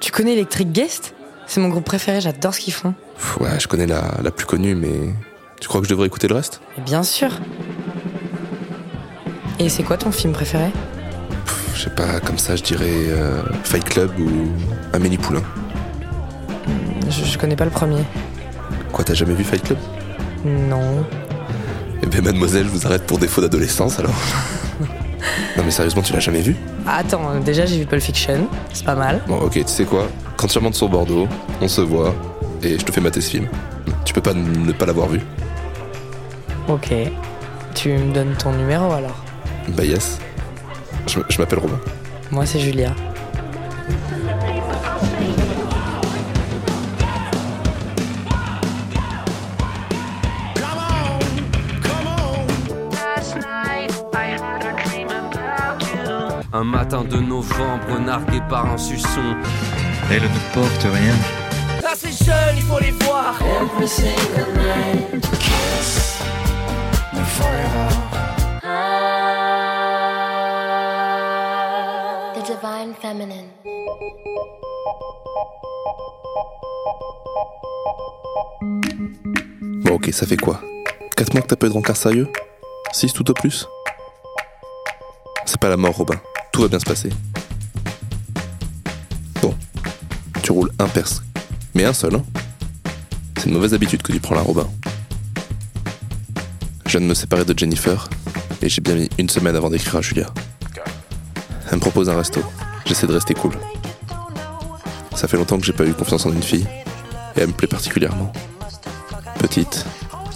Tu connais Electric Guest? C'est mon groupe préféré, j'adore ce qu'ils font. Ouais, je connais la, la plus connue, mais tu crois que je devrais écouter le reste? Et bien sûr. Et c'est quoi ton film préféré? Pff, Je sais pas, comme ça, je dirais euh, Fight Club ou Amélie Poulain. je, je connais pas le premier. Quoi, t'as jamais vu Fight Club? Non. Eh ben, mademoiselle, je vous arrête pour défaut d'adolescence alors. non, mais sérieusement, tu l'as jamais vu? Attends, déjà j'ai vu Pulp Fiction, c'est pas mal. Bon, ok, tu sais quoi? Quand tu remontes sur Bordeaux, on se voit et je te fais mater ce film. Tu peux pas ne pas l'avoir vu. Ok. Tu me donnes ton numéro alors? Bah, yes. Je, je m'appelle Robin. Moi c'est Julia. Un matin de novembre, nargué par un suçon. Elle ne porte rien. Là c'est jeune, il faut les voir. The Divine Feminine. Bon, ok, ça fait quoi? 4 mois que t'as pas eu de rencard sérieux? 6 tout au plus? C'est pas la mort, Robin. Tout va bien se passer. Bon, tu roules un perse. Mais un seul, hein C'est une mauvaise habitude que tu prends là, Robin. Je viens de me séparer de Jennifer et j'ai bien mis une semaine avant d'écrire à Julia. Elle me propose un resto. J'essaie de rester cool. Ça fait longtemps que j'ai pas eu confiance en une fille et elle me plaît particulièrement. Petite,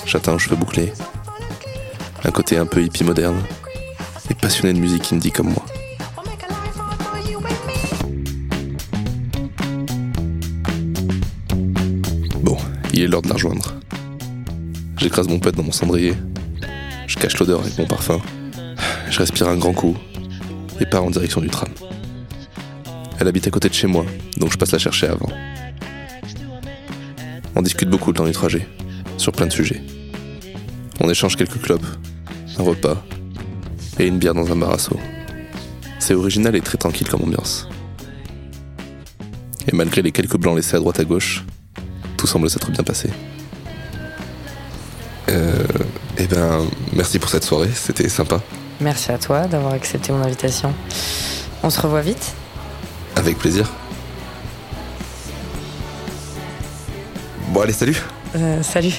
châtain aux cheveux bouclés, un côté un peu hippie moderne, et passionné de musique indie comme moi. Est l'heure de la rejoindre. J'écrase mon pet dans mon cendrier, je cache l'odeur avec mon parfum, je respire un grand coup, et pars en direction du tram. Elle habite à côté de chez moi, donc je passe la chercher avant. On discute beaucoup le temps du trajet, sur plein de sujets. On échange quelques clopes, un repas et une bière dans un bar à seau. C'est original et très tranquille comme ambiance. Et malgré les quelques blancs laissés à droite à gauche, tout semble s'être bien passé. Euh, eh ben, merci pour cette soirée, c'était sympa. Merci à toi d'avoir accepté mon invitation. On se revoit vite Avec plaisir. Bon, allez, salut Euh, Salut.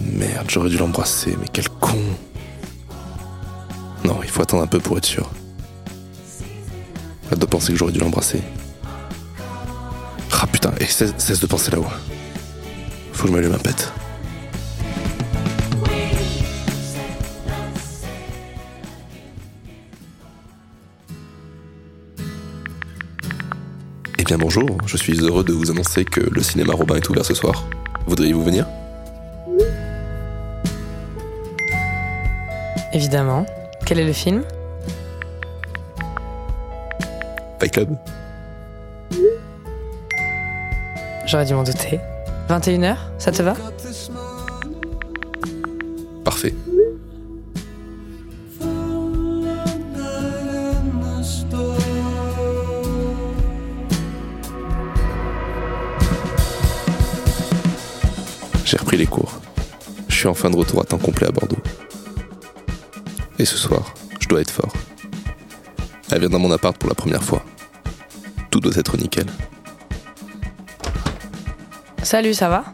Merde, j'aurais dû l'embrasser, mais quel con Non, il faut attendre un peu pour être sûr. Doit penser que j'aurais dû l'embrasser. Putain, et cesse, cesse de penser là-haut. Faut que je m'allume un pet. Eh bien bonjour, je suis heureux de vous annoncer que le cinéma Robin est ouvert ce soir. Voudriez-vous venir? Évidemment. Quel est le film? Fight Club? J'aurais dû m'en douter. 21h, ça te va? Parfait. J'ai repris les cours. Je suis enfin de retour à temps complet à Bordeaux. Et ce soir, je dois être fort. Elle vient dans mon appart pour la première fois. Tout doit être nickel. Salut, ça va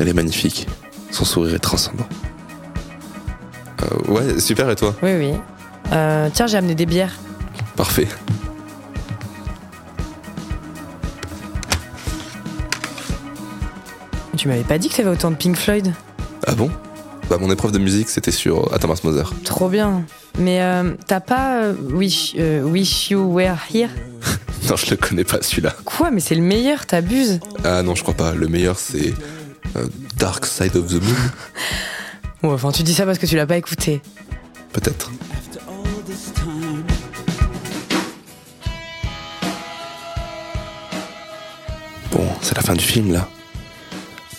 Elle est magnifique. Son sourire est transcendant. Euh, ouais, super, et toi Oui, oui. Euh, tiens, j'ai amené des bières. Parfait. Tu m'avais pas dit que t'avais autant de Pink Floyd Ah bon? Bah mon épreuve de musique c'était sur euh, Thomas Mother. Trop bien. Mais euh, t'as pas euh, wish, euh, wish You Were Here? Non je le connais pas celui-là. Quoi Mais c'est le meilleur, t'abuses? Ah non je crois pas. Le meilleur c'est euh, Dark Side of the Moon. Ouais, enfin, tu dis ça parce que tu l'as pas écouté. Peut-être. Bon, c'est la fin du film là.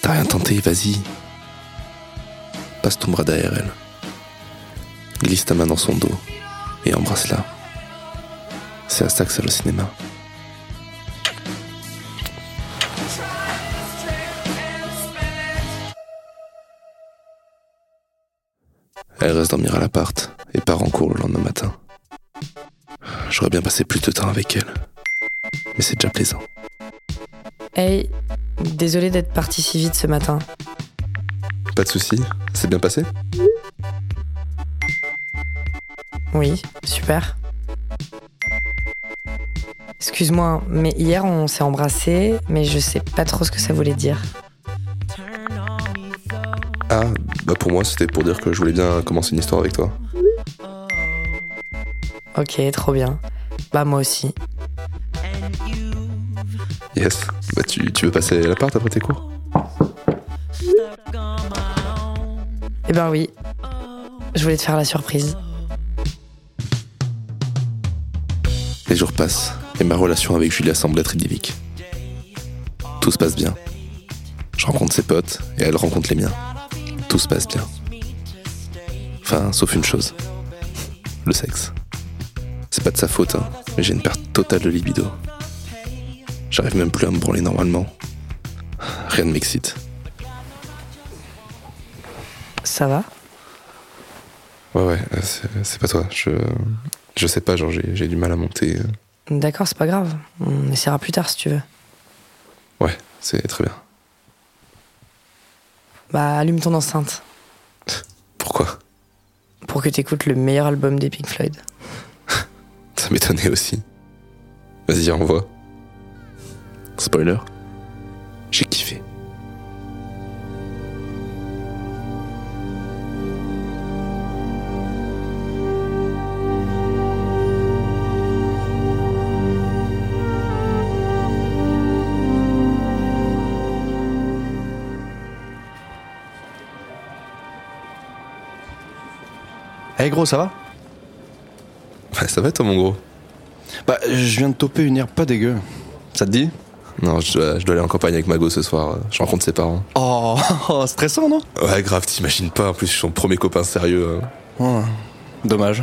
T'as rien tenté, vas-y. Passe ton bras derrière elle. Glisse ta main dans son dos et embrasse-la. C'est à ça que sert le cinéma. Elle reste dormir à l'appart et part en cours le lendemain matin. J'aurais bien passé plus de temps avec elle. Mais c'est déjà plaisant. Hey, désolé d'être parti si vite ce matin. Pas de soucis, c'est bien passé? Oui, super. Excuse-moi, mais hier on s'est embrassés, mais je sais pas trop ce que ça voulait dire. Ah, bah pour moi c'était pour dire que je voulais bien commencer une histoire avec toi. Ok, trop bien. Bah moi aussi. Yes. Bah tu, tu veux passer l'appart après tes cours? Eh ben oui. Je voulais te faire la surprise. Les jours passent et ma relation avec Julia semble être idyllique. Tout se passe bien. Je rencontre ses potes et elle rencontre les miens. Tout se passe bien. Enfin, sauf une chose. Le sexe. C'est pas de sa faute, hein, mais j'ai une perte totale de libido. J'arrive même plus à me branler normalement. Rien ne m'excite. Ça va? Ouais, ouais, euh, c'est pas toi. Je, je sais pas, genre j'ai j'ai du mal à monter. euh. D'accord, c'est pas grave. On essaiera plus tard si tu veux. Ouais, c'est très bien. Bah allume ton enceinte Pourquoi? Pour que t'écoutes le meilleur album des Pink Floyd. Ça m'étonnait aussi. Vas-y, envoie. Spoiler. J'ai kiffé. Hey gros, ça va? Ouais, ça va toi mon gros? Bah, je viens de toper une herbe pas dégueu. Ça te dit? Non, je dois, je dois aller en campagne avec Mago ce soir. Je rencontre ses parents. Oh, stressant, non? Ouais, grave, t'imagines pas. En plus, je suis son premier copain sérieux. hein. Ouais, Dommage.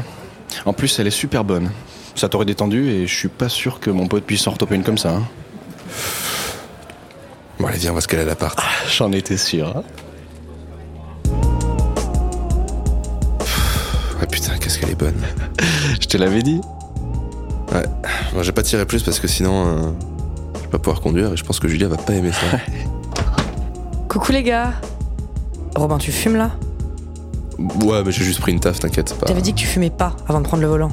En plus, elle est super bonne. Ça t'aurait détendu et je suis pas sûr que mon pote puisse en retoper une comme ça. hein. Bon, allez, viens, on va se caler à l'appart. J'en étais sûr. hein. Ah putain, qu'est-ce qu'elle est bonne. Je te l'avais dit. Ouais, moi j'ai pas tiré plus parce que sinon, euh, je vais pas pouvoir conduire et je pense que Julia va pas aimer ça. Coucou les gars Robin, tu fumes là? Ouais, mais j'ai juste pris une taf, t'inquiète. pas- T'avais dit que tu fumais pas avant de prendre le volant.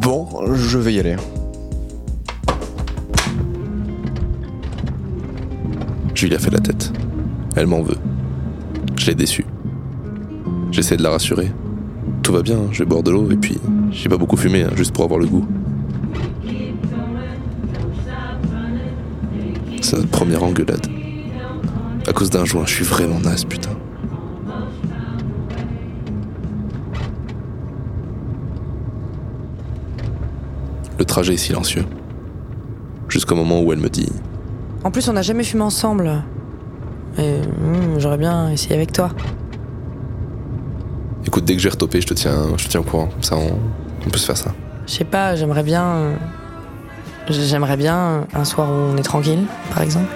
Bon, je vais y aller. Julia fait la tête. Elle m'en veut. Je l'ai déçue. J'essaie de la rassurer. Tout va bien, je vais boire de l'eau et puis j'ai pas beaucoup fumé, hein, juste pour avoir le goût. C'est notre première engueulade. À cause d'un joint, je suis vraiment naze, putain. Le trajet est silencieux. Jusqu'au moment où elle me dit En plus, on n'a jamais fumé ensemble. Et hmm, j'aurais bien essayé avec toi. Dès que j'ai retopé, je te tiens, je te tiens au courant. Ça, on, on peut se faire ça. Je sais pas, j'aimerais bien. euh, J'aimerais bien un soir où on est tranquille, par exemple.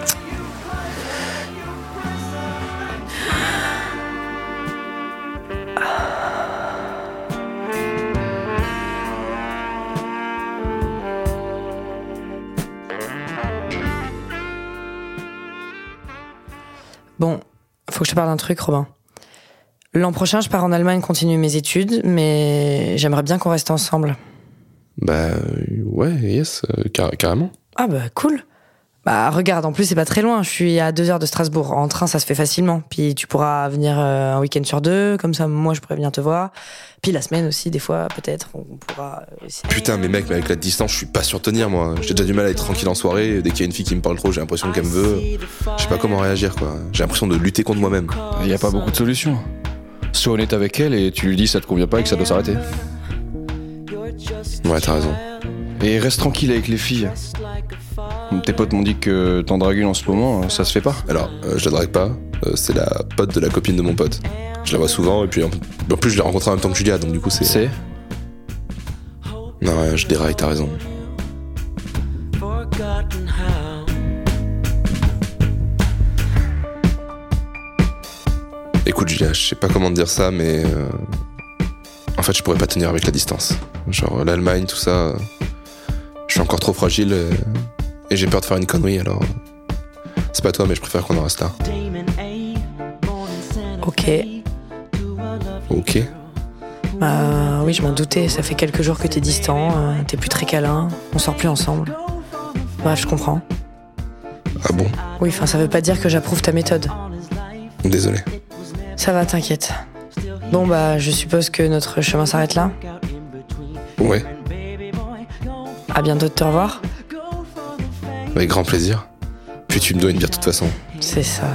Bon, faut que je te parle d'un truc, Robin. L'an prochain, je pars en Allemagne continuer mes études, mais j'aimerais bien qu'on reste ensemble. Bah euh, ouais, yes, euh, car- carrément. Ah bah cool. Bah regarde, en plus c'est pas très loin, je suis à deux heures de Strasbourg. En train ça se fait facilement. Puis tu pourras venir euh, un week-end sur deux, comme ça moi je pourrais venir te voir. Puis la semaine aussi, des fois peut-être, on pourra essayer. Putain, mais mec, mais avec la distance, je suis pas sûr de tenir, moi. J'ai déjà du mal à être tranquille en soirée. Dès qu'il y a une fille qui me parle trop, j'ai l'impression qu'elle me veut. Je sais pas comment réagir, quoi. J'ai l'impression de lutter contre moi-même. Il y a pas beaucoup de solutions. Sois honnête avec elle et tu lui dis ça te convient pas et que ça doit s'arrêter. Ouais, t'as raison. Et reste tranquille avec les filles. Tes potes m'ont dit que t'en dragues une en ce moment, ça se fait pas. Alors, euh, je la drague pas. euh, c'est la pote de la copine de mon pote. Je la vois souvent, et puis en, en plus, je l'ai rencontrée en même temps que Julia, donc du coup, c'est. C'est Non, ouais, je déraille, t'as raison. Écoute, Julia, je sais pas comment te dire ça, mais. euh, En fait, je pourrais pas tenir avec la distance. Genre, l'Allemagne, tout ça. euh, Je suis encore trop fragile euh, et j'ai peur de faire une connerie, alors. C'est pas toi, mais je préfère qu'on en reste là. Ok. Ok. Bah oui, je m'en doutais. Ça fait quelques jours que t'es distant, euh, t'es plus très câlin, on sort plus ensemble. Bah, je comprends. Ah bon? Oui, enfin, ça veut pas dire que j'approuve ta méthode. Désolé. Ça va, t'inquiète. Bon, bah, je suppose que notre chemin s'arrête là. Ouais, À bientôt de te revoir. avec grand plaisir. Puis tu me dois une bière de toute façon. C'est ça.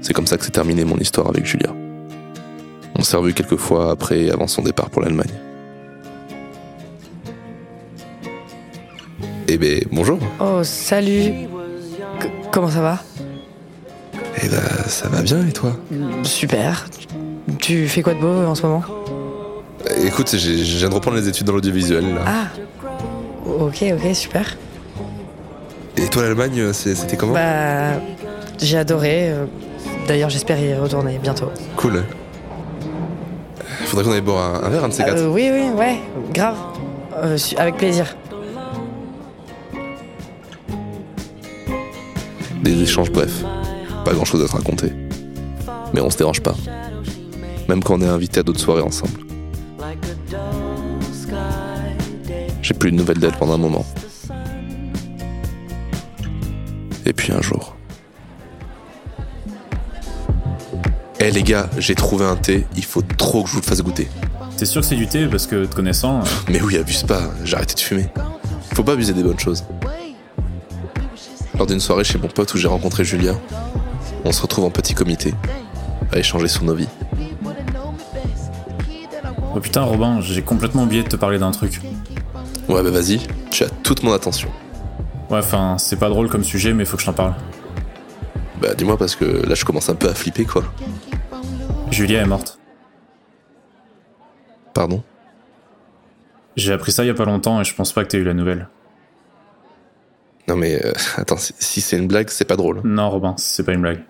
C'est comme ça que s'est terminée mon histoire avec Julia. On s'est revus quelques fois après et avant son départ pour l'Allemagne. Eh ben, bonjour. Oh, salut. C- comment ça va? Eh ben, ça va bien et toi? Super. Tu fais quoi de beau en ce moment? Écoute, j'ai- je viens de reprendre les études dans l'audiovisuel là. Ah Ok, ok, super. Et toi l'Allemagne, c'était comment? Bah, j'ai adoré. euh, D'ailleurs, j'espère y retourner bientôt. Cool. Faudrait qu'on aille boire un, un verre, un de ces quatre. Euh, oui, oui, ouais, grave. Euh, avec plaisir. Des échanges brefs. Pas grand chose à se raconter. Mais on se dérange pas. Même quand on est invité à d'autres soirées ensemble. J'ai plus de nouvelles d'elle pendant un moment. Et puis un jour. Eh les gars, j'ai trouvé un thé, il faut trop que je vous le fasse goûter. T'es sûr que c'est du thé? Parce que te connaissant, euh, Mais oui, abuse pas, j'ai arrêté de fumer. Faut pas abuser des bonnes choses. Lors d'une soirée chez mon pote où j'ai rencontré Julien, on se retrouve en petit comité, à échanger sur nos vies. oh putain Robin, j'ai complètement oublié de te parler d'un truc. Ouais bah vas-y, tu as toute mon attention. Ouais, enfin, c'est pas drôle comme sujet, mais faut que je t'en parle. Bah dis-moi parce que là je commence un peu à flipper quoi. Julia est morte. Pardon? J'ai appris ça il y a pas longtemps et je pense pas que t'aies eu la nouvelle. Non mais euh, attends, si, c'est une blague, c'est pas drôle. Non Robin, c'est pas une blague.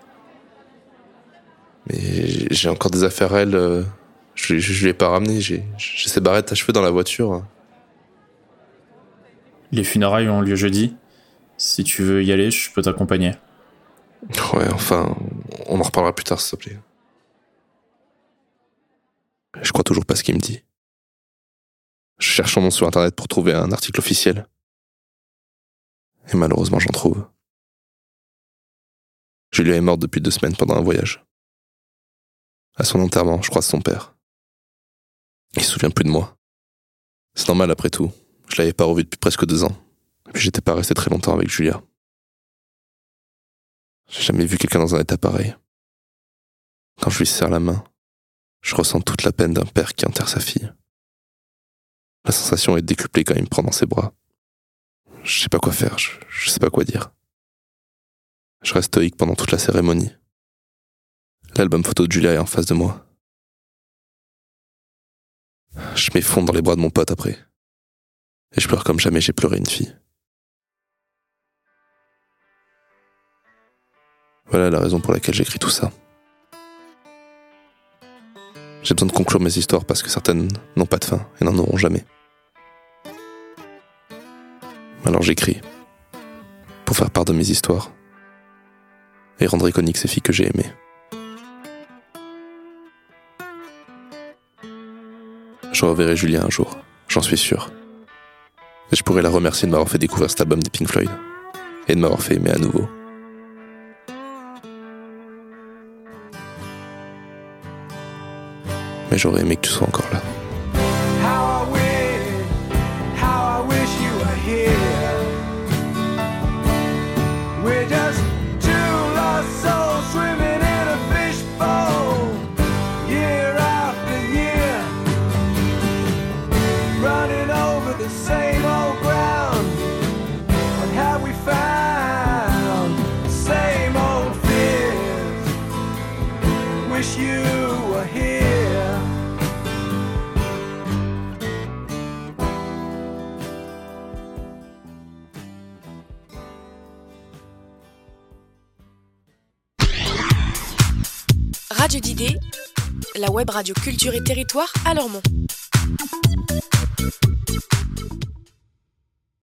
Mais j'ai- encore des affaires à elle, euh, je, je, je lui ai pas ramené, j'ai j'ai ses barrettes à cheveux dans la voiture. Les funérailles ont lieu jeudi. Si tu veux y aller, je peux t'accompagner. Ouais, enfin, on en reparlera plus tard, s'il te plaît. Je crois toujours pas ce qu'il me dit. Je cherche son nom sur internet pour trouver un article officiel. Et malheureusement, j'en trouve. Julia est morte depuis deux semaines pendant un voyage. À son enterrement, je croise son père. Il se souvient plus de moi. C'est normal après tout. Je l'avais pas revu depuis presque deux ans. Et puis j'étais pas resté très longtemps avec Julia. J'ai jamais vu quelqu'un dans un état pareil. Quand je lui serre la main, je ressens toute la peine d'un père qui enterre sa fille. La sensation est décuplée quand il me prend dans ses bras. Je sais pas quoi faire, je, sais pas quoi dire. Je reste stoïque pendant toute la cérémonie. L'album photo de Julia est en face de moi. Je m'effondre dans les bras de mon pote après. Et je pleure comme jamais j'ai pleuré une fille. Voilà la raison pour laquelle j'écris tout ça. J'ai besoin de conclure mes histoires parce que certaines n'ont pas de fin et n'en auront jamais. Alors j'écris pour faire part de mes histoires et rendre iconique ces filles que j'ai aimées. Je reverrai Julien un jour, j'en suis sûr. Et je pourrai la remercier de m'avoir fait découvrir cet album des Pink Floyd et de m'avoir fait aimer à nouveau. Mais j'aurais aimé que tu sois encore là. La web radio culture et territoire à Lormont.